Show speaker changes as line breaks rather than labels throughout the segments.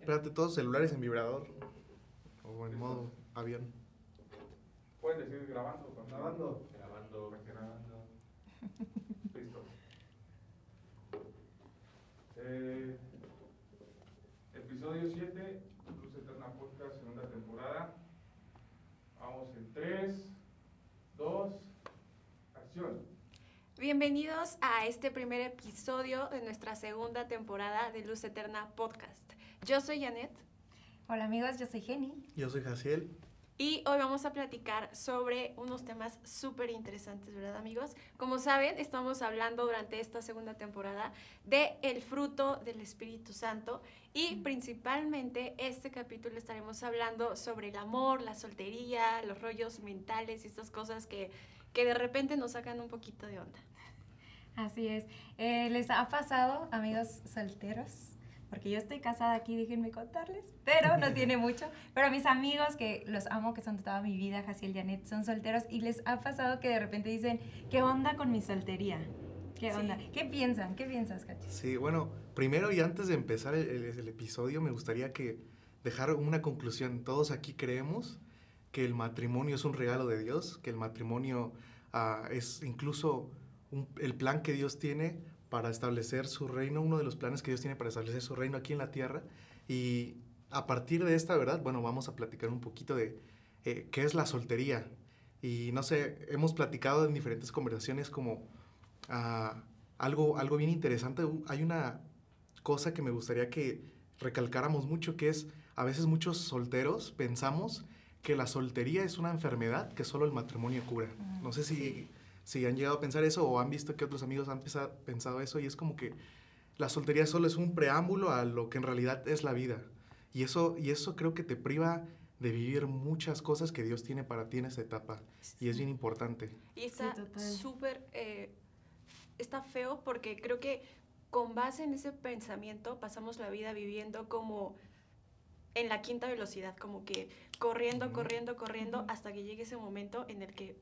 Espérate, todos celulares en vibrador. O en modo avión.
Pueden decir grabando. Grabando.
Grabando.
Grabando. Listo. Eh, episodio 7, Luz Eterna Podcast, segunda temporada. Vamos en 3, 2, acción.
Bienvenidos a este primer episodio de nuestra segunda temporada de Luz Eterna Podcast. Yo soy Janet.
Hola amigos, yo soy Jenny.
Yo soy Jaciel.
Y hoy vamos a platicar sobre unos temas súper interesantes, ¿verdad amigos? Como saben, estamos hablando durante esta segunda temporada de el fruto del Espíritu Santo y principalmente este capítulo estaremos hablando sobre el amor, la soltería, los rollos mentales y estas cosas que, que de repente nos sacan un poquito de onda.
Así es. Eh, ¿Les ha pasado, amigos solteros? Porque yo estoy casada aquí, déjenme contarles, pero no tiene mucho. Pero mis amigos, que los amo, que son toda mi vida, Jaciel y Janet, son solteros y les ha pasado que de repente dicen, ¿qué onda con mi soltería? ¿Qué onda? ¿Qué piensan? ¿Qué piensas, Cachi?
Sí, bueno, primero y antes de empezar el, el, episodio, me gustaría que dejar una conclusión. Todos aquí creemos que el matrimonio es un regalo de Dios, que el matrimonio uh, es incluso el plan que Dios tiene para establecer su reino, uno de los planes que Dios tiene para establecer su reino aquí en la tierra. Y a partir de esta verdad, bueno, vamos a platicar un poquito de eh, qué es la soltería. Y no sé, hemos platicado en diferentes conversaciones como ah, algo, algo bien interesante. Hay una cosa que me gustaría que recalcáramos mucho, que es a veces muchos solteros pensamos que la soltería es una enfermedad que solo el matrimonio cura. No sé si si han llegado a pensar eso o han visto que otros amigos han pensado eso y es como que la soltería solo es un preámbulo a lo que en realidad es la vida. Y eso, y eso creo que te priva de vivir muchas cosas que Dios tiene para ti en esa etapa. Y es bien importante.
Y está súper, eh, está feo porque creo que con base en ese pensamiento pasamos la vida viviendo como en la quinta velocidad, como que corriendo, corriendo, corriendo, hasta que llegue ese momento en el que,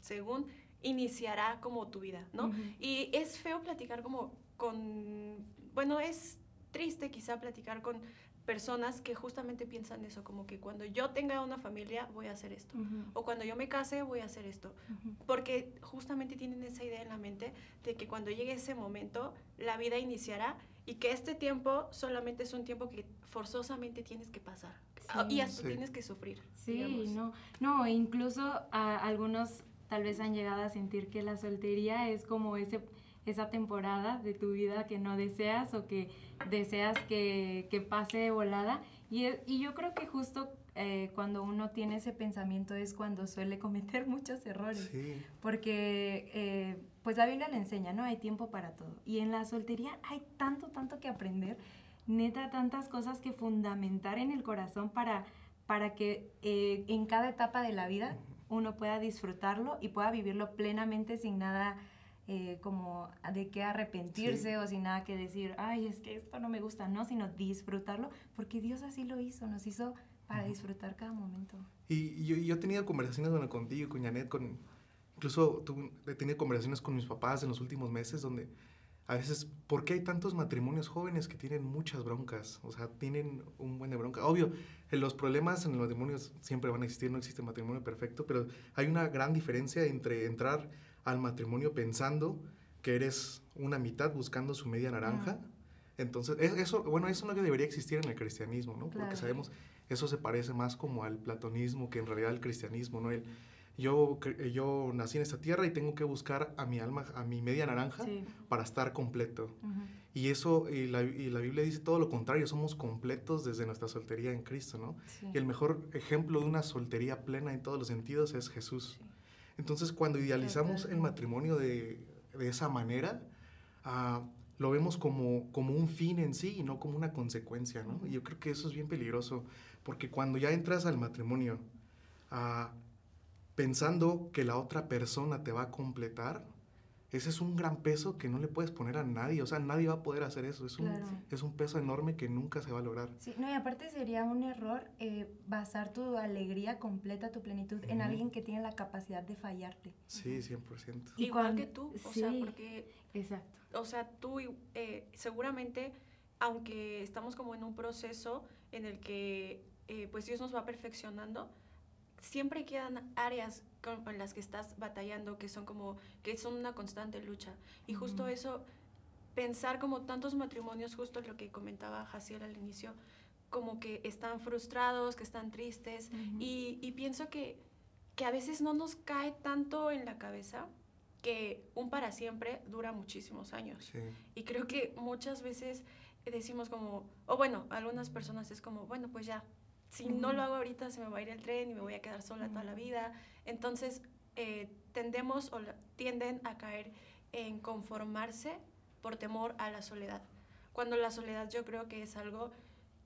según iniciará como tu vida, ¿no? Y es feo platicar como con, bueno, es triste quizá platicar con personas que justamente piensan eso, como que cuando yo tenga una familia voy a hacer esto, o cuando yo me case voy a hacer esto, porque justamente tienen esa idea en la mente de que cuando llegue ese momento la vida iniciará y que este tiempo solamente es un tiempo que forzosamente tienes que pasar y hasta tienes que sufrir.
Sí, no, no, incluso a algunos tal vez han llegado a sentir que la soltería es como ese, esa temporada de tu vida que no deseas o que deseas que, que pase de volada. Y, y, yo creo que justo eh, cuando uno tiene ese pensamiento es cuando suele cometer muchos errores. Porque eh, pues la Biblia le enseña, ¿no? Hay tiempo para todo. Y en la soltería hay tanto, tanto que aprender. Neta, tantas cosas que fundamentar en el corazón para, para que eh, en cada etapa de la vida uno pueda disfrutarlo y pueda vivirlo plenamente sin nada eh, como de qué arrepentirse o sin nada que decir, ay, es que esto no me gusta, no, sino disfrutarlo, porque Dios así lo hizo, nos hizo para disfrutar cada momento.
Y yo, yo he tenido conversaciones bueno, contigo, con Janet, con, incluso he tenido conversaciones con mis papás en los últimos meses donde a veces, ¿por qué hay tantos matrimonios jóvenes que tienen muchas broncas? O sea, tienen un buen de bronca. Obvio, los problemas en los matrimonios siempre van a existir, no existe matrimonio perfecto, pero hay una gran diferencia entre entrar al matrimonio pensando que eres una mitad buscando su media naranja. Entonces, eso, bueno, eso no debería existir en el cristianismo, ¿no? Porque sabemos, eso se parece más como al platonismo que en realidad al cristianismo, ¿no? El, yo, yo nací en esta tierra y tengo que buscar a mi alma, a mi media naranja para estar completo. Y eso, y la, y la, Biblia dice todo lo contrario, somos completos desde nuestra soltería en Cristo, ¿no? Y el mejor ejemplo de una soltería plena en todos los sentidos es Jesús. Entonces, cuando idealizamos el matrimonio de, de esa manera, uh, lo vemos como, como un fin en sí y no como una consecuencia, ¿no? Y yo creo que eso es bien peligroso, porque cuando ya entras al matrimonio, uh, pensando que la otra persona te va a completar, ese es un gran peso que no le puedes poner a nadie, o sea, nadie va a poder hacer eso, es, un, es un peso enorme que nunca se va a lograr.
Sí, no, y aparte sería un error eh, basar tu alegría completa, tu plenitud en alguien que tiene la capacidad de fallarte.
Sí, 100%.
Igual que tú, o sea, porque... Exacto. O sea, tú eh, seguramente aunque estamos como en un proceso en el que eh, pues Dios nos va perfeccionando, siempre quedan áreas con, en las que estás batallando que son como, que son una constante lucha. Y justo eso, pensar como tantos matrimonios, justo lo que comentaba Jaciel al inicio, como que están frustrados, que están tristes, y, y pienso que, que a veces no nos cae tanto en la cabeza que un para siempre dura muchísimos años.
Sí.
Y creo que muchas veces decimos como, o bueno, algunas personas es como, bueno, pues ya, si no lo hago ahorita se me va a ir el tren y me voy a quedar sola toda la vida. Entonces, eh, tendemos o tienden a caer en conformarse por temor a la soledad. Cuando la soledad yo creo que es algo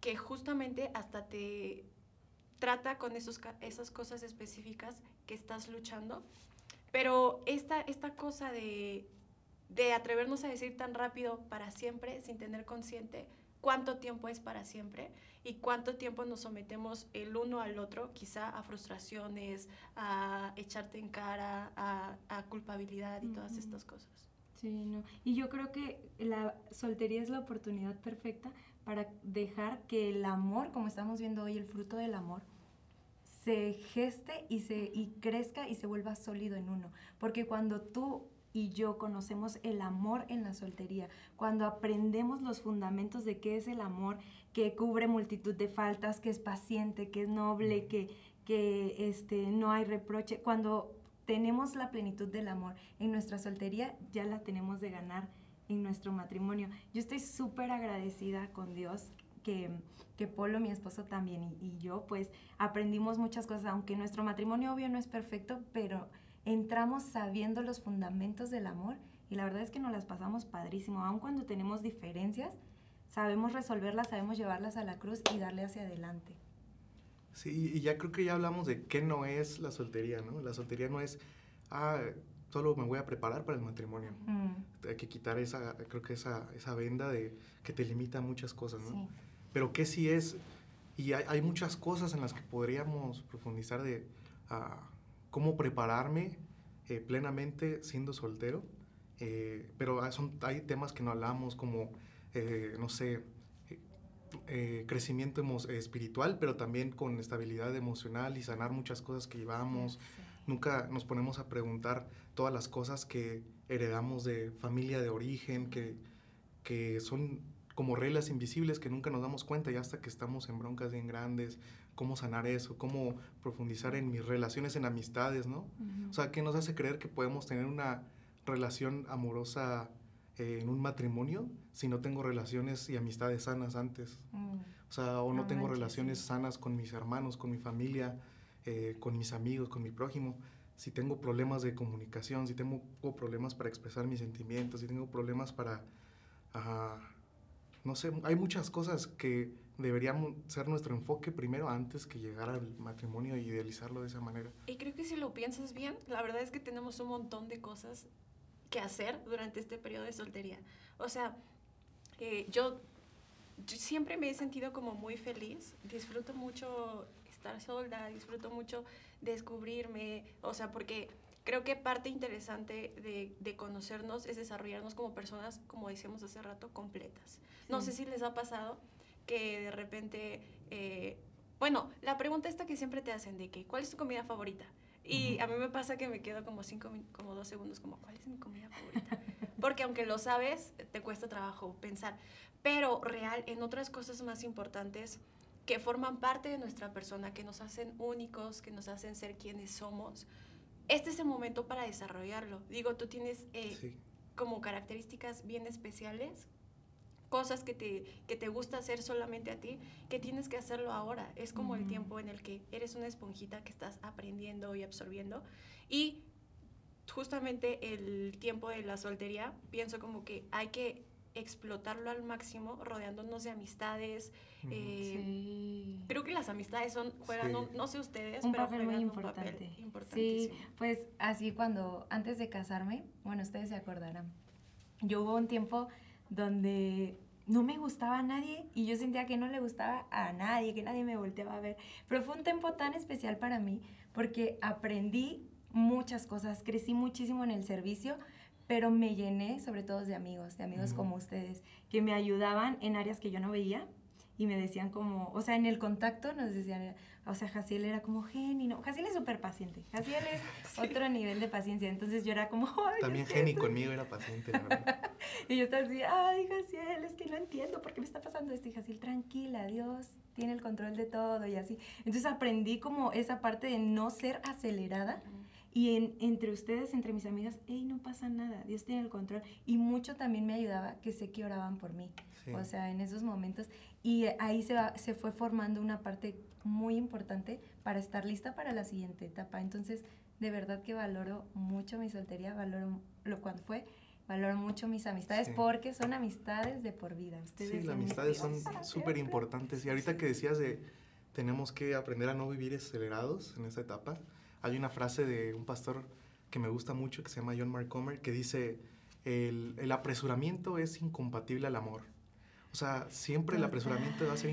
que justamente hasta te trata con esos, esas cosas específicas que estás luchando. Pero esta, esta cosa de, de atrevernos a decir tan rápido para siempre sin tener consciente cuánto tiempo es para siempre y cuánto tiempo nos sometemos el uno al otro, quizá a frustraciones, a echarte en cara, a, a culpabilidad y todas
Ujú.
estas cosas.
Sí, no. Y yo creo que la soltería es la oportunidad perfecta para dejar que el amor, como estamos viendo hoy, el fruto del amor, se geste y, se, y crezca y se vuelva sólido en uno. Porque cuando tú y yo conocemos el amor en la soltería, cuando aprendemos los fundamentos de qué es el amor, que cubre multitud de faltas, que es paciente, que es noble, que, que este, no hay reproche, cuando tenemos la plenitud del amor en nuestra soltería, ya la tenemos de ganar en nuestro matrimonio. Yo estoy súper agradecida con Dios que, que Polo, mi esposo también, y, y yo, pues aprendimos muchas cosas, aunque nuestro matrimonio obvio no es perfecto, pero entramos sabiendo los fundamentos del amor y la verdad es que nos las pasamos padrísimo, aun cuando tenemos diferencias, sabemos resolverlas, sabemos llevarlas a la cruz y darle hacia adelante.
Sí, y ya creo que ya hablamos de qué no es la soltería, ¿no? La soltería no es, ah, solo me voy a preparar para el matrimonio.
Mm,
Hay que quitar esa, creo que esa, esa venda de que te limita a muchas cosas, ¿no?
sí.
Pero qué sí es, y hay, hay muchas cosas en las que podríamos profundizar de ah, cómo prepararme eh, plenamente siendo soltero, eh, pero ah, son, hay temas que no hablamos como, eh, no sé, eh, crecimiento espiritual, pero también con estabilidad emocional y sanar muchas cosas que llevamos.
Sí.
Nunca nos ponemos a preguntar todas las cosas que heredamos de familia de origen, que, que son como reglas invisibles que nunca nos damos cuenta y hasta que estamos en broncas bien grandes, cómo sanar eso, cómo profundizar en mis relaciones, en amistades, ¿no?
Ujú.
O sea, ¿qué nos hace creer que podemos tener una relación amorosa eh, en un matrimonio si no tengo relaciones y amistades sanas antes?
Mm,
O sea, o no
No
tengo
manches,
relaciones
sí.
sanas con mis hermanos, con mi familia, eh, con mis amigos, con mi prójimo. Si tengo problemas de comunicación, si tengo problemas para expresar mis sentimientos, si tengo problemas para... no sé, hay muchas cosas que deberían ser nuestro enfoque primero antes que llegar al matrimonio y idealizarlo de esa manera.
Y creo que si lo piensas bien, la verdad es que tenemos un montón de cosas que hacer durante este periodo de soltería. O sea, eh, yo, yo siempre me he sentido como muy feliz, disfruto mucho estar sola, disfruto mucho descubrirme, o sea, porque creo que parte interesante de, de conocernos es desarrollarnos como personas, como decíamos hace rato, completas. No sé si les ha pasado que de repente, eh, bueno, la pregunta esta que siempre te hacen de que, ¿cuál es tu comida favorita? Y
Ujú.
a mí me pasa que me quedo como cinco, como dos segundos, como, ¿cuál es mi comida favorita? Porque aunque lo sabes, te cuesta trabajo pensar. Pero real, en otras cosas más importantes que forman parte de nuestra persona, que nos hacen únicos, que nos hacen ser quienes somos, este es el momento para desarrollarlo. Digo, tú tienes eh,
Sí.
como características bien especiales, cosas que te, que te gusta hacer solamente a ti, que tienes que hacerlo ahora. Es como el tiempo en el que eres una esponjita que estás aprendiendo y absorbiendo. Y justamente el tiempo de la soltería, pienso como que hay que explotarlo al máximo, rodeándonos de amistades. Eh,
Sí.
Creo que las amistades son, juegan,
Sí.
un- no sé ustedes,
un
pero
papel muy
juegan un
importante.
papel
Sí,
importantísimo.
pues así cuando antes de casarme, bueno, ustedes se acordarán. Yo hubo un tiempo donde no me gustaba a nadie y yo sentía que no le gustaba a nadie, que nadie me volteaba a ver. Pero fue un tiempo tan especial para mí porque aprendí muchas cosas, crecí muchísimo en el servicio, pero me llené sobre todo de amigos, de amigos como ustedes, que me ayudaban en áreas que yo no veía y me decían como, o sea, en el contacto nos decían, o sea, Jaciel era como Geni, no, Jaciel es súper paciente, Jaciel es otro nivel de paciencia, entonces yo era como, ay,
También Geni conmigo era paciente, la verdad.
y yo estaba así, ay, Jaciel, es que no entiendo por qué me está pasando esto, y Jaciel, tranquila, Dios tiene el control de todo y así. Entonces aprendí como esa parte de no ser acelerada. Y en, entre ustedes, entre mis amigas, hey, no pasa nada, Dios tiene el control. Y mucho también me ayudaba que sé que oraban por mí.
Sí.
O sea, en esos momentos. Y ahí se, va, se fue formando una parte muy importante para estar lista para la siguiente etapa. Entonces, de verdad que valoro mucho mi soltería, valoro lo cuando fue, valoro mucho mis amistades
Sí.
porque son amistades de por vida. Ustedes
Sí, las amistades son súper importantes. Y ahorita que decías de tenemos que aprender a no vivir acelerados en esta etapa, hay una frase de un pastor que me gusta mucho que se llama John Mark Comer que dice, el, el apresuramiento es incompatible al amor. O sea, siempre el apresuramiento va a ser...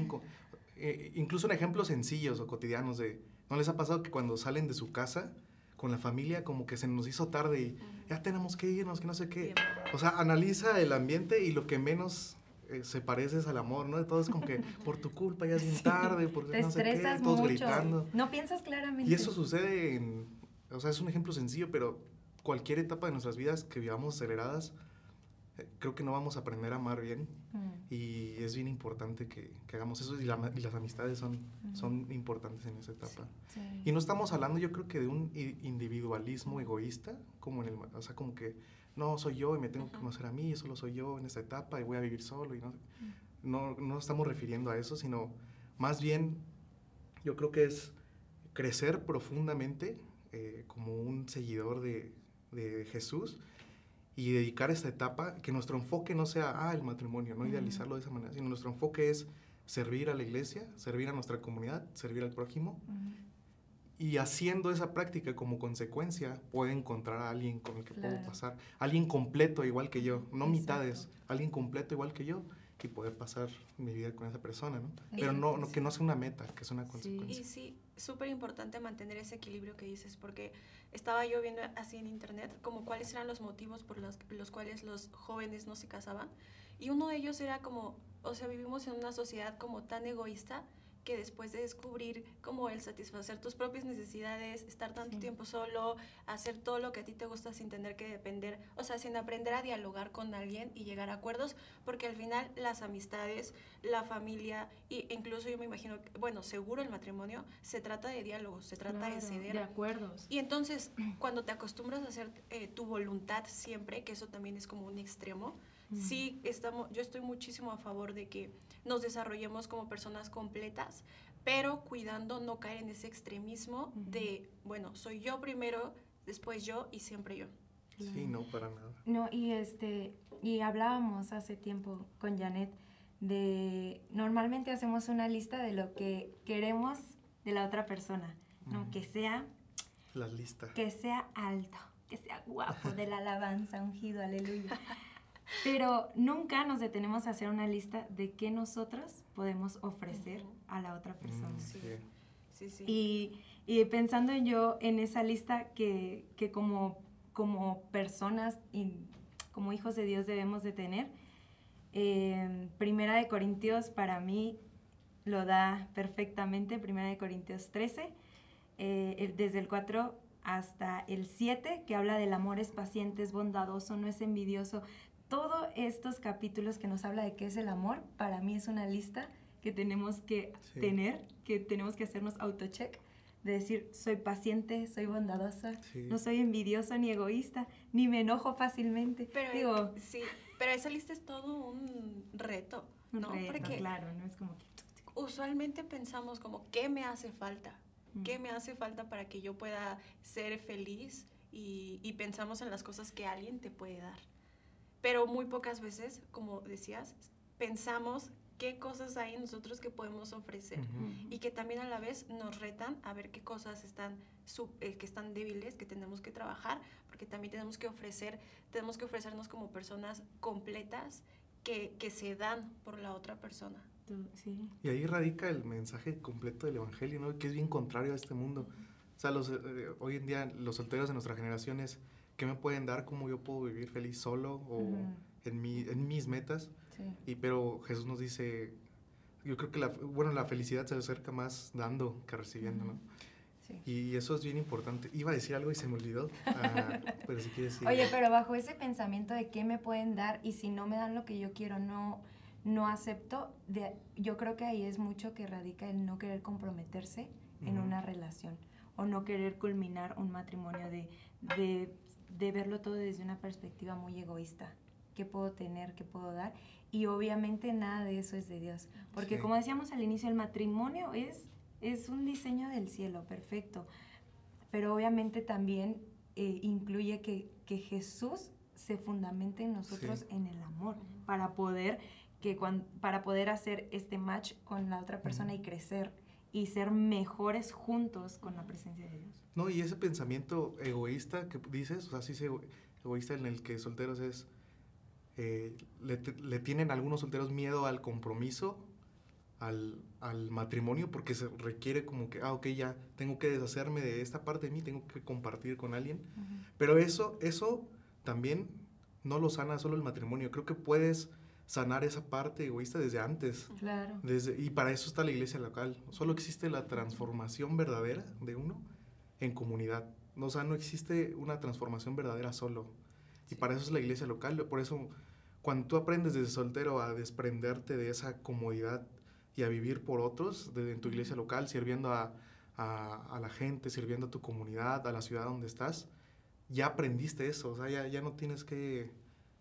eh, incluso en ejemplos sencillos o cotidianos de... ¿No les ha pasado que cuando salen de su casa con la familia como que se nos hizo tarde y ya tenemos que irnos, que no sé qué? O sea, analiza el ambiente y lo que menos eh, se parece es al amor, ¿no? Todo es como que por tu culpa ya es bien
Sí.
tarde, porque
Te
no sé qué, todos
mucho.
gritando.
No piensas claramente.
Y eso sucede en, o sea, es un ejemplo sencillo, pero cualquier etapa de nuestras vidas que vivamos aceleradas, eh, creo que no vamos a aprender a amar bien
Mm,
y es bien importante que, que hagamos eso y, la- y las amistades son, son importantes en esa etapa.
sí.
Y no estamos hablando, yo creo que de un individualismo egoísta, como en el, o sea, como que no soy yo y me tengo que conocer a mí, solo soy yo en esta etapa y voy a vivir solo y no, no, no estamos refiriendo a eso, sino más bien yo creo que es crecer profundamente eh, como un seguidor de, de Jesús y dedicar esta etapa, que nuestro enfoque no sea, ah, el matrimonio, no idealizarlo de esa manera, sino nuestro enfoque es servir a la iglesia, servir a nuestra comunidad, servir al prójimo. Y haciendo esa práctica como consecuencia, puede encontrar a alguien con el que puedo
Claro.
pasar. Alguien completo igual que yo, no
Exacto.
mitades, alguien completo igual que yo y poder pasar mi vida con esa persona, ¿no? Pero no, no, que no sea una meta, que sea una
Sí.
consecuencia.
Y sí, súper importante mantener ese equilibrio que dices, porque estaba yo viendo así en internet como cuáles eran los motivos por los, los cuales los jóvenes no se casaban. Y uno de ellos era como, o sea, vivimos en una sociedad como tan egoísta que después de descubrir como el satisfacer tus propias necesidades, estar tanto
Sí.
tiempo solo, hacer todo lo que a ti te gusta sin tener que depender, o sea, sin aprender a dialogar con alguien y llegar a acuerdos, porque al final las amistades, la familia e incluso yo me imagino, bueno, seguro el matrimonio, se trata de diálogos, se trata de ceder.
De acuerdos.
Y entonces, cuando te acostumbras a hacer eh, tu voluntad siempre, que eso también es como un extremo,
Mm.
sí estamos, yo estoy muchísimo a favor de que nos desarrollemos como personas completas, pero cuidando no caer en ese extremismo de, bueno, soy yo primero, después yo y siempre yo.
Sí, no, para nada.
No, y este, y hablábamos hace tiempo con Janet de normalmente hacemos una lista de lo que queremos de la otra persona, ¿no? Que sea,
Las listas.
que sea alto, que sea guapo, de la alabanza, ungido, aleluya. Pero nunca nos detenemos a hacer una lista de qué nosotros podemos ofrecer a la otra persona.
Mm,
Sí.
sí.
Sí.
Y, y pensando en yo en esa lista que, que como, como personas y como hijos de Dios debemos de tener, eh, Primera de Corintios para mí lo da perfectamente, Primera de Corintios 13, eh, el- desde el 4 hasta el 7, que habla del amor es paciente, es bondadoso, no es envidioso. Todos estos capítulos que nos habla de qué es el amor, para mí es una lista que tenemos que
Sí.
tener, que tenemos que hacernos autocheck, de decir, soy paciente, soy bondadosa,
Sí.
no soy envidioso ni egoísta, ni me enojo fácilmente.
Pero,
Digo,
sí, pero esa lista es todo un reto,
un
¿no?
reto,
Porque
claro, no es como que...
usualmente pensamos como, ¿qué me hace falta? ¿Qué me hace falta para que yo pueda ser feliz? Y, y pensamos en las cosas que alguien te puede dar. Pero muy pocas veces, como decías, pensamos qué cosas hay en nosotros que podemos ofrecer.
Ujú.
Y que también a la vez nos retan a ver qué cosas están, sub- eh, que están débiles, que tenemos que trabajar, porque también tenemos que ofrecer, tenemos que ofrecernos como personas completas que, que se dan por la otra persona.
Sí.
Y ahí radica el mensaje completo del Evangelio, ¿no? Que es bien contrario a este mundo. O sea, los, eh, hoy en día los solteros de nuestra generación es qué me pueden dar, cómo yo puedo vivir feliz solo o
Ujú.
en, mi, en mis metas.
Sí.
Y pero Jesús nos dice, yo creo que la, bueno, la felicidad se acerca más dando que recibiendo, ¿no?
Sí.
Y eso es bien importante. Iba a decir algo y se me olvidó, ah, pero si quieres decir...
Oye, pero bajo ese pensamiento de qué me pueden dar y si no me dan lo que yo quiero, no, no acepto, de, yo creo que ahí es mucho que radica el no querer comprometerse en
Ujú.
una relación o no querer culminar un matrimonio de, de, de verlo todo desde una perspectiva muy egoísta. ¿Qué puedo tener? ¿Qué puedo dar? Y obviamente nada de eso es de Dios. Porque
Sí.
como decíamos al inicio, el matrimonio es, es un diseño del cielo, perfecto. Pero obviamente también eh, incluye que, que Jesús se fundamente en nosotros
Sí.
en el amor para poder que cuan- para poder hacer este match con la otra persona y crecer y ser mejores juntos con la presencia de Dios.
No, y ese pensamiento egoísta que dices, o sea, sí es ego- egoísta en el que solteros es, eh, le, le tienen algunos solteros miedo al compromiso, al, al matrimonio, porque se requiere como que, ah, ok, ya tengo que deshacerme de esta parte de mí, tengo que compartir con alguien. Pero eso, eso también no lo sana solo el matrimonio. Creo que puedes sanar esa parte egoísta desde antes.
Claro.
Desde, y para eso está la iglesia local. Solo existe la transformación verdadera de uno en comunidad. No, o sea, no existe una transformación verdadera solo. Y para eso es la iglesia local. Por eso, cuando tú aprendes desde soltero a desprenderte de esa comodidad y a vivir por otros, desde en tu iglesia local, sirviendo a, a- a la gente, sirviendo a tu comunidad, a la ciudad donde estás, ya aprendiste eso. O sea, ya, ya no tienes que...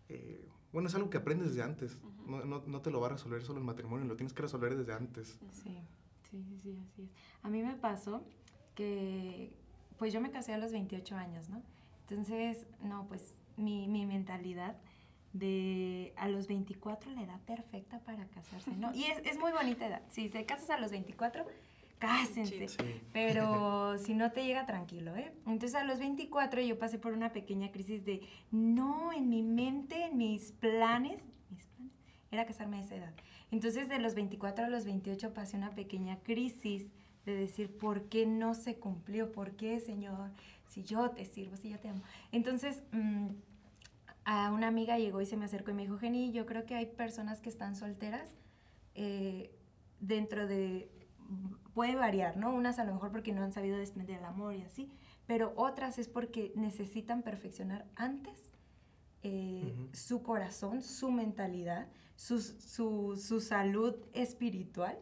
eh, bueno, es algo que aprendes desde antes. No, no- no te lo va a resolver solo el matrimonio, lo tienes que resolver desde antes.
Sí, sí, sí, sí, así es. A mí me pasó que, pues yo me casé a los 28 años, ¿no? Entonces, no, pues mi, mi mentalidad de a los 24 la edad perfecta para casarse, ¿no? Y es, es muy bonita edad. Si se casas a los 24, cásense.
Sí.
Pero si no te llega tranquilo, ¿eh? Entonces a los 24 yo pasé por una pequeña crisis de, no, en mi mente, en mis planes, mis planes, era casarme a esa edad. Entonces de los 24 a los 28 pasé una pequeña crisis de decir, ¿por qué no se cumplió? ¿Por qué, Señor? Si yo te sirvo, si yo te amo. Entonces, mm, a una amiga llegó y se me acercó y me dijo, Jenny, yo creo que hay personas que están solteras eh, dentro de... Puede variar, ¿no? Unas a lo mejor porque no han sabido desprender el amor y así, pero otras es porque necesitan perfeccionar antes eh, su corazón, su mentalidad, su, su, su salud espiritual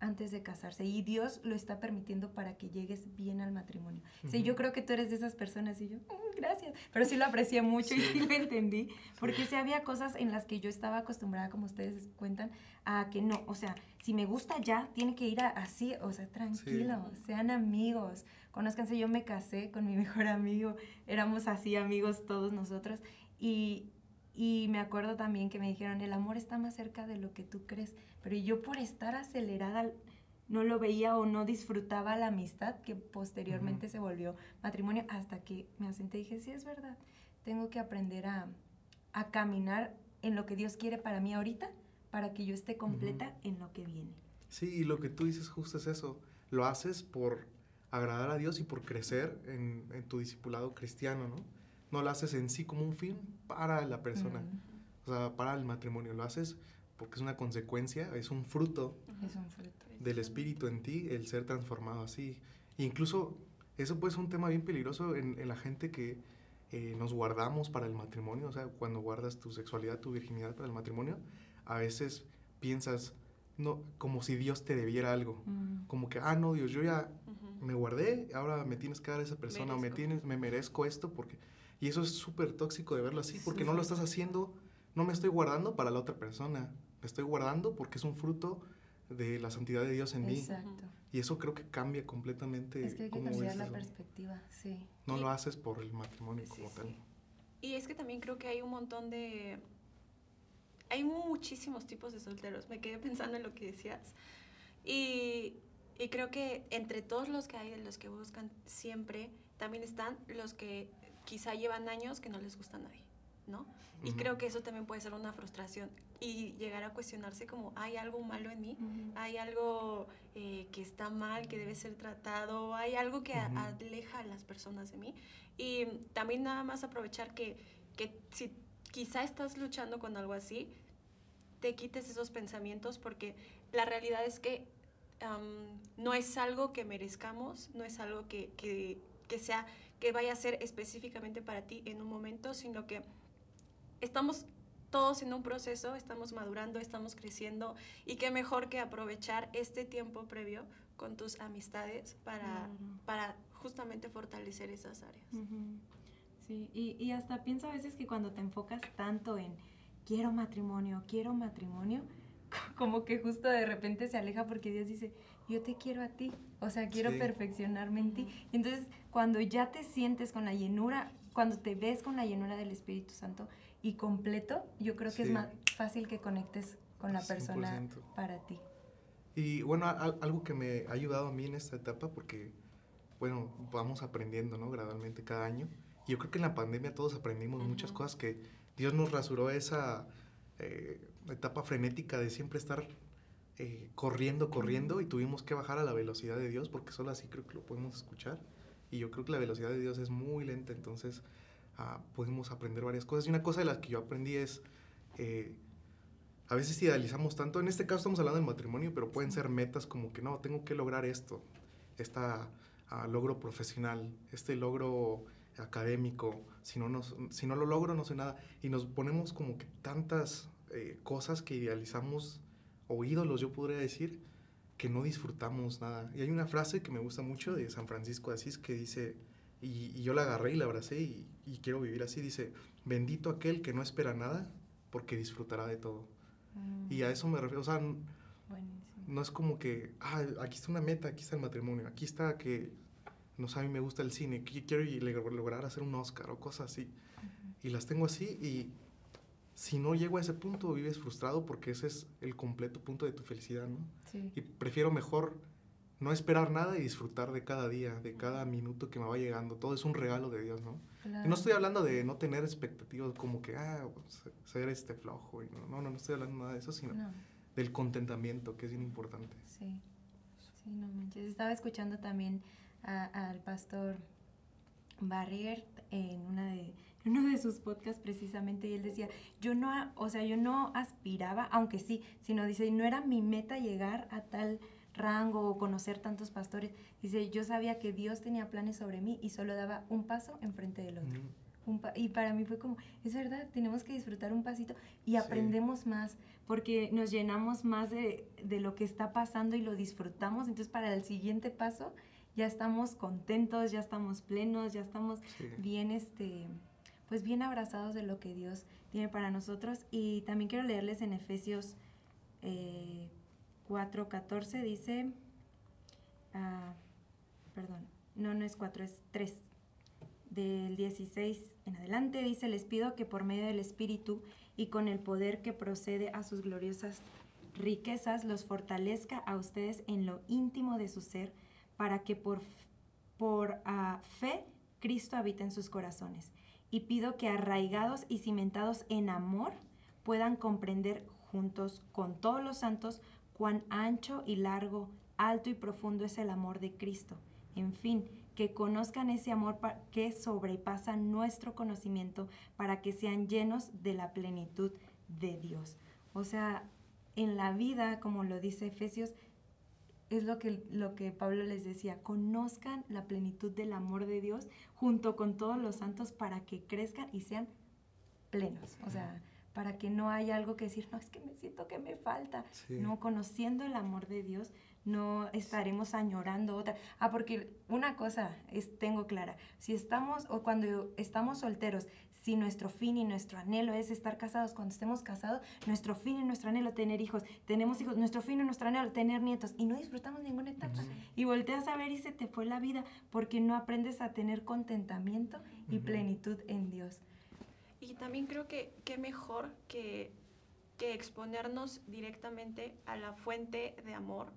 antes de casarse. Y Dios lo está permitiendo para que llegues bien al matrimonio. Sí,
Ujú.
yo creo que tú eres de esas personas y yo, "Mm, gracias. Pero sí lo aprecié mucho y sí lo entendí. Porque sí había cosas en las que yo estaba acostumbrada, como ustedes cuentan, a que no, o sea, si me gusta ya, tiene que ir a- así, o sea, tranquilo, sean amigos, conózcanse. Yo me casé con mi mejor amigo, éramos así amigos todos nosotros. Y, y me acuerdo también que me dijeron, el amor está más cerca de lo que tú crees. Pero yo por estar acelerada no lo veía o no disfrutaba la amistad que posteriormente se volvió matrimonio hasta que me asenté y dije, sí, es verdad, tengo que aprender a, a caminar en lo que Dios quiere para mí ahorita, para que yo esté completa en lo que viene.
Sí, y lo que tú dices justo es eso. Lo haces por agradar a Dios y por crecer en, en tu discipulado cristiano, ¿no? No lo haces en sí como un fin para la persona,
Mm,
o sea, para el matrimonio. Lo haces porque es una consecuencia, es un fruto
es un fruto.
del espíritu en ti el ser transformado así. E incluso eso puede ser un tema bien peligroso en, en la gente que eh, nos guardamos para el matrimonio, o sea, cuando guardas tu sexualidad, tu virginidad para el matrimonio, a veces piensas no como si Dios te debiera algo,
Mm,
como que ah no Dios, yo ya
Ujú.
me guardé, ahora me tienes que dar a esa persona, o me
Merezco.
tienes, me merezco esto porque y eso es súper tóxico de verlo así, porque
Sí.
no lo estás haciendo, no me estoy guardando para la otra persona, me estoy guardando porque es un fruto de la santidad de Dios en mí.
Exacto.
Y eso creo que cambia completamente
Es que hay que
cómo
cambiar
ves
la
eso.
perspectiva, sí.
No
Y-
lo haces por el matrimonio
Sí,
como
sí.
tal.
Y es que también creo que hay un montón de... Hay muchísimos tipos de solteros. Me quedé pensando en lo que decías. Y, y creo que entre todos los que hay, de los que buscan siempre, también están los que quizá llevan años que no les gusta a nadie. ¿no? Y creo que eso también puede ser una frustración y llegar a cuestionarse como, ¿hay algo malo en mí? ¿Hay algo eh, que está mal, que debe ser tratado? ¿Hay algo que aleja a las personas de mí? Y también nada más aprovechar que, que si quizá estás luchando con algo así, te quites esos pensamientos porque la realidad es que no es algo que merezcamos, no es algo que, que, que sea, que vaya a ser específicamente para ti en un momento, sino que estamos todos en un proceso, estamos madurando, estamos creciendo y qué mejor que aprovechar este tiempo previo con tus amistades para, para justamente fortalecer esas áreas.
Sí, y, y hasta pienso a veces que cuando te enfocas tanto en quiero matrimonio, quiero matrimonio, como que justo de repente se aleja porque Dios dice, yo te quiero a ti, o sea, quiero
Sí.
perfeccionarme en ti. Entonces, cuando ya te sientes con la llenura, cuando te ves con la llenura del Espíritu Santo y completo, yo creo que es más fácil que conectes con la persona
100%.
para ti.
Y bueno, a- a- algo que me ha ayudado a mí en esta etapa, porque, bueno, vamos aprendiendo, ¿no? Gradualmente cada año. Yo creo que en la pandemia todos aprendimos muchas cosas que Dios nos rasuró esa eh, etapa frenética de siempre estar eh, corriendo, corriendo, y tuvimos que bajar a la velocidad de Dios, porque solo así creo que lo podemos escuchar. Y yo creo que la velocidad de Dios es muy lenta, entonces ah, pudimos aprender varias cosas. Y una cosa de las que yo aprendí es... eh, a veces idealizamos tanto, en este caso estamos hablando del matrimonio, pero pueden ser metas como que no, tengo que lograr esto, esta ah, logro profesional, este logro académico, si no, nos- si no lo logro no sé nada, y nos ponemos como que tantas eh, cosas que idealizamos, o ídolos yo podría decir, que no disfrutamos nada. Y hay una frase que me gusta mucho de San Francisco de Asís que dice, y, y yo la agarré y la abracé y, y quiero vivir así, dice, bendito aquel que no espera nada porque disfrutará de todo.
Mm,
Y a eso me refiero, o sea,
buenísimo.
no es como que, ah, aquí está una meta, aquí está el matrimonio, aquí está que, no sé, a mí me gusta el cine, quiero y lograr hacer un Oscar o cosas así. Y las tengo así y si no llego a ese punto vives frustrado porque ese es el completo punto de tu felicidad, ¿no?
Sí.
Y prefiero mejor no esperar nada y disfrutar de cada día, de cada minuto que me va llegando. Todo es un regalo de Dios, ¿no? Y
claro.
no estoy hablando de no tener expectativas como que, ah, ser este flojo. y no, no, no, no estoy hablando nada de eso, sino
No.
del contentamiento, que es bien importante.
Sí, sí, no manches. Estaba escuchando también al pastor Barrier en una de en uno de sus podcasts precisamente y él decía, yo no, o sea, yo no aspiraba, aunque sí, sino dice, no era mi meta llegar a tal rango o conocer tantos pastores. Dice, yo sabía que Dios tenía planes sobre mí y solo daba un paso enfrente del otro.
Ujú.
Un pa- y para mí fue como, es verdad, tenemos que disfrutar un pasito y
Sí.
aprendemos más porque nos llenamos más de, de lo que está pasando y lo disfrutamos. Entonces para el siguiente paso ya estamos contentos, ya estamos plenos, ya estamos
Sí.
bien, este, pues bien abrazados de lo que Dios tiene para nosotros. Y también quiero leerles en Efesios eh, 4.14, dice, ah, perdón, no, no es 4, es 3 del 16 en adelante, dice, les pido que por medio del Espíritu y con el poder que procede a sus gloriosas riquezas, los fortalezca a ustedes en lo íntimo de su ser, para que por, por ah, fe Cristo habite en sus corazones. Y pido que arraigados y cimentados en amor puedan comprender juntos con todos los santos cuán ancho y largo, alto y profundo es el amor de Cristo. En fin, que conozcan ese amor que sobrepasa nuestro conocimiento para que sean llenos de la plenitud de Dios. O sea, en la vida, como lo dice Efesios, es lo que, lo que Pablo les decía, conozcan la plenitud del amor de Dios junto con todos los santos para que crezcan y sean plenos. O sea, para que no haya algo que decir, no, es que me siento que me falta.
Sí.
No, conociendo el amor de Dios, no estaremos añorando otra. Ah, porque una cosa es, tengo clara, si estamos o cuando estamos solteros, si nuestro fin y nuestro anhelo es estar casados, cuando estemos casados, nuestro fin y nuestro anhelo tener hijos, tenemos hijos, nuestro fin y nuestro anhelo tener nietos y no disfrutamos ninguna etapa. Y volteas a ver y se te fue la vida porque no aprendes a tener contentamiento y plenitud en Dios.
Y también creo que qué mejor que, que exponernos directamente a la fuente de amor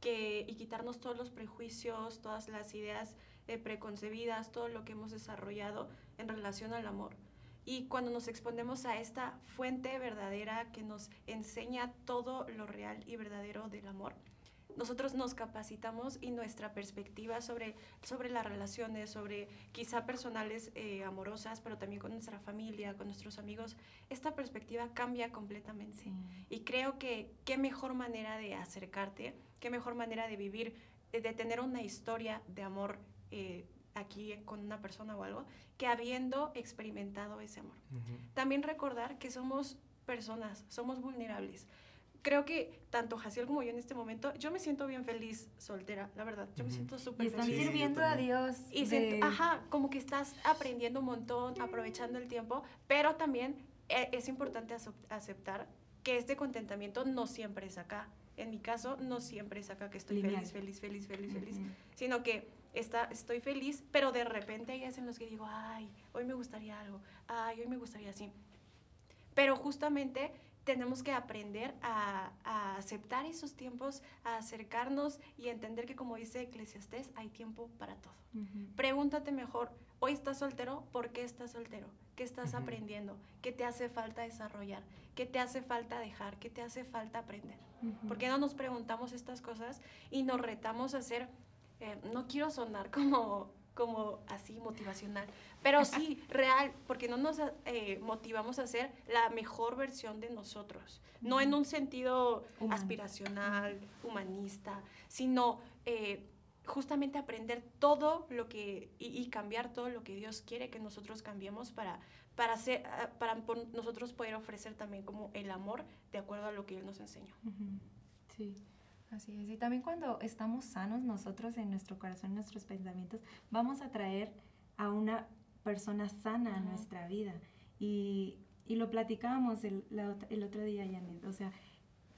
que, y quitarnos todos los prejuicios, todas las ideas eh, preconcebidas, todo lo que hemos desarrollado en relación al amor. Y cuando nos exponemos a esta fuente verdadera que nos enseña todo lo real y verdadero del amor, nosotros nos capacitamos y nuestra perspectiva sobre, sobre las relaciones, sobre quizá personales eh, amorosas, pero también con nuestra familia, con nuestros amigos, esta perspectiva cambia completamente.
Sí.
Y creo que qué mejor manera de acercarte, qué mejor manera de vivir, eh, de tener una historia de amor eh, aquí con una persona o algo, que habiendo experimentado ese amor.
Ujú.
También recordar que somos personas, somos vulnerables. Creo que tanto Jaciel como yo en este momento, yo me siento bien feliz soltera, la verdad. Yo me
Ujú.
siento
Y
súper
están
Sí,
feliz.
yo
sirviendo a
también.
Dios.
Y
de-
siento- ajá, como que estás aprendiendo un montón, aprovechando el tiempo, pero también eh, es importante acep- aceptar que este contentamiento no siempre es acá. En mi caso, no siempre es acá que estoy
Lineal.
feliz, feliz, feliz, feliz, feliz,
Ujú.
sino que está, estoy feliz, pero de repente hay días en los que digo, ay, hoy me gustaría algo, ay, hoy me gustaría así. Pero justamente tenemos que aprender a, a aceptar esos tiempos, a acercarnos y entender que como dice Eclesiastés, hay tiempo para todo. Pregúntate mejor, hoy estás soltero, ¿por qué estás soltero? ¿Qué estás aprendiendo? ¿Qué te hace falta desarrollar? ¿Qué te hace falta dejar? ¿Qué te hace falta aprender?
Ujú.
¿Por qué no nos preguntamos estas cosas y nos retamos a hacer, eh, no quiero sonar como, como así motivacional, pero sí real, porque no nos eh, motivamos a ser la mejor versión de nosotros, no en un sentido
Humano.
aspiracional, humanista, sino eh, justamente aprender todo lo que y, y cambiar todo lo que Dios quiere que nosotros cambiemos para para hacer, ah, para nosotros poder ofrecer también como el amor de acuerdo a lo que Él nos enseñó.
Sí.
Así es. Y también cuando estamos sanos nosotros en nuestro corazón, en nuestros pensamientos, vamos a traer a una persona sana a nuestra vida. Y, y lo platicábamos el, la el otro día, Janet. O sea,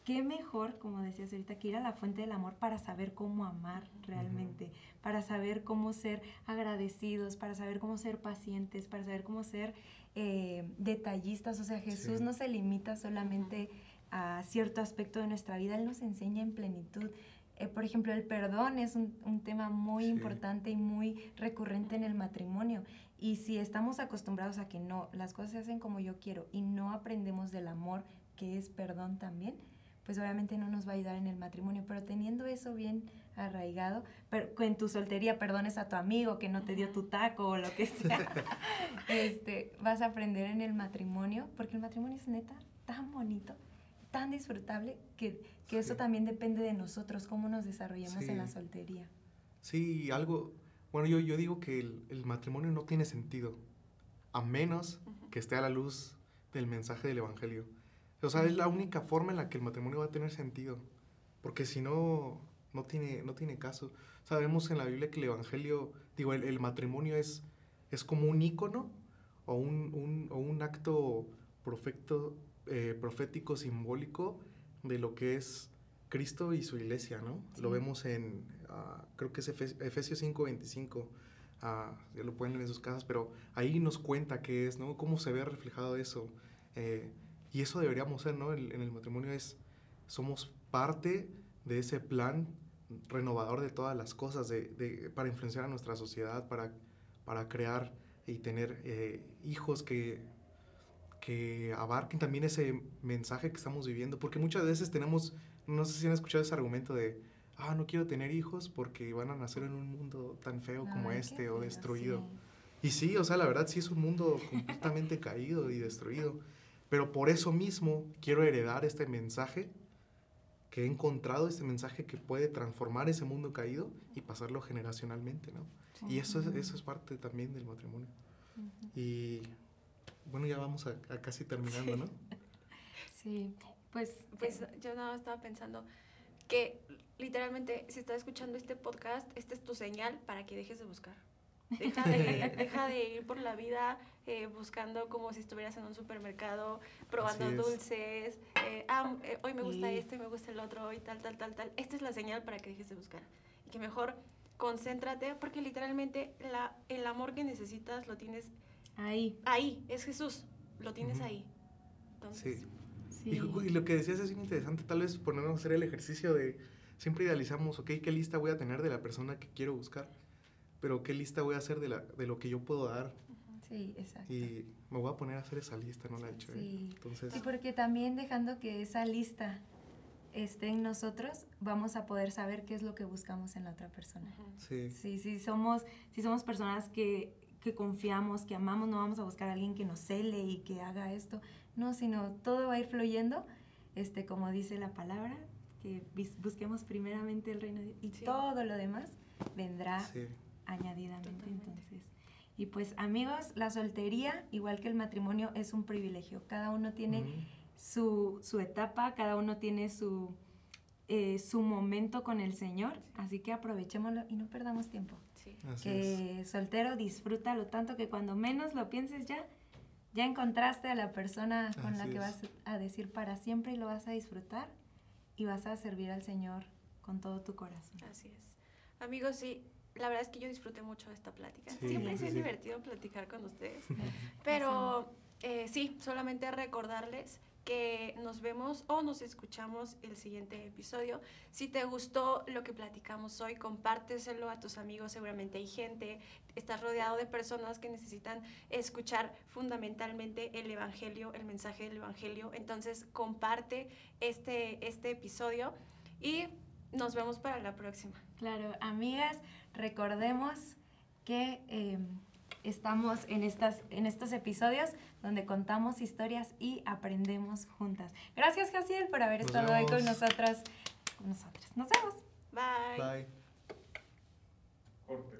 qué mejor, como decías ahorita, que ir a la fuente del amor para saber cómo amar realmente, para saber cómo ser agradecidos, para saber cómo ser pacientes, para saber cómo ser eh, detallistas. O sea, Jesús
Sí.
no se limita solamente a cierto aspecto de nuestra vida, Él nos enseña en plenitud. Eh, por ejemplo, el perdón es un, un tema muy
Sí.
importante y muy recurrente en el matrimonio. Y si estamos acostumbrados a que no, las cosas se hacen como yo quiero y no aprendemos del amor, que es perdón también, pues obviamente no nos va a ayudar en el matrimonio. Pero teniendo eso bien arraigado, pero en tu soltería perdones a tu amigo que no te dio tu taco o lo que sea, este, vas a aprender en el matrimonio, porque el matrimonio es neta tan bonito, tan disfrutable, que, que eso
Sí.
también depende de nosotros, cómo nos desarrollemos en la
Sí.
soltería.
Sí, algo. Bueno, yo, yo digo que el, el matrimonio no tiene sentido a menos
Ujú.
que esté a la luz del mensaje del Evangelio. O sea, es la única forma en la que el matrimonio va a tener sentido. Porque si no, no tiene, no tiene caso. Sabemos en la Biblia que el Evangelio, digo, el, el matrimonio es, es como un ícono o un, un- o un acto profecto, eh, profético, simbólico de lo que es Cristo y su iglesia, ¿no? Lo vemos en, ah, creo que es Efes- Efesios 5:25, ah, ya lo pueden en sus casas, pero ahí nos cuenta qué es, ¿no? Cómo se ve reflejado eso. Eh, y eso deberíamos ser, ¿no? El- en el matrimonio es, somos parte de ese plan renovador de todas las cosas, de, de- para influenciar a nuestra sociedad, para, para crear y tener eh, hijos que, que abarquen también ese mensaje que estamos viviendo, porque muchas veces tenemos, no sé si han escuchado ese argumento de, ah, no quiero tener hijos porque van a nacer en un mundo tan feo como
Ay, qué
este o
feo,
destruido.
sí.
Y sí, o sea, la verdad sí es un mundo completamente caído y destruido. Pero por eso mismo quiero heredar este mensaje que he encontrado, este mensaje que puede transformar ese mundo caído y pasarlo generacionalmente, ¿no? Y eso es, eso es parte también del matrimonio. Y bueno, ya vamos a, a casi terminando, ¿no?
Sí, pues,
Pues yo nada más estaba pensando que literalmente si estás escuchando este podcast, esta es tu señal para que dejes de buscar. Deja de, deja de ir por la vida eh, buscando como si estuvieras en un supermercado, probando dulces. eh, ah, eh, hoy me gusta
Y-
este, me gusta el otro, y tal, tal, tal, tal. Esta es la señal para que dejes de buscar. Y que mejor concéntrate, porque literalmente la, el amor que necesitas lo tienes
ahí.
ahí, es Jesús, lo tienes ahí. Entonces,
Sí.
Sí.
Y, lo que decías es interesante, tal vez ponernos a hacer el ejercicio de, siempre idealizamos, ok, ¿qué lista voy a tener de la persona que quiero buscar? Pero ¿qué lista voy a hacer de, la, de lo que yo puedo dar?
Sí, exacto.
Y me voy a poner a hacer esa lista, no la he hecho. ¿eh?
Sí.
Entonces,
Sí, porque también dejando que esa lista esté en nosotros, vamos a poder saber qué es lo que buscamos en la otra persona.
Sí.
Sí, sí, somos, si somos personas que, que confiamos, que amamos, no vamos a buscar a alguien que nos cele y que haga esto, no, sino todo va a ir fluyendo, este, como dice la palabra, que busquemos primeramente el reino de Dios y
Sí.
todo lo demás vendrá
Sí.
añadidamente.
Totalmente.
Entonces, y pues amigos, la soltería, igual que el matrimonio, es un privilegio. Cada uno tiene su, su etapa, cada uno tiene su, eh, su momento con el Señor, así que aprovechémoslo y no perdamos tiempo.
Sí.
Así es.
Que soltero disfrútalo tanto que cuando menos lo pienses ya, ya encontraste a la persona con la que
es.
vas a decir para siempre y lo vas a disfrutar y vas a servir al Señor con todo tu corazón.
Así es. Amigos, sí, la verdad es que yo disfruté mucho de esta plática.
Sí,
Siempre es
sí.
divertido platicar con ustedes. Pero eh, sí, solamente recordarles que nos vemos o nos escuchamos el siguiente episodio. Si te gustó lo que platicamos hoy, compárteselo a tus amigos. Seguramente hay gente, estás rodeado de personas que necesitan escuchar fundamentalmente el Evangelio, el mensaje del Evangelio. Entonces, comparte este, este episodio y nos vemos para la próxima.
Claro, amigas, recordemos que eh, estamos en, estas, en estos episodios donde contamos historias y aprendemos juntas. Gracias, Jaciel, por haber
Nos
estado hoy con
vemos.
nosotras. Con nosotras. Nos vemos.
Bye.
Bye.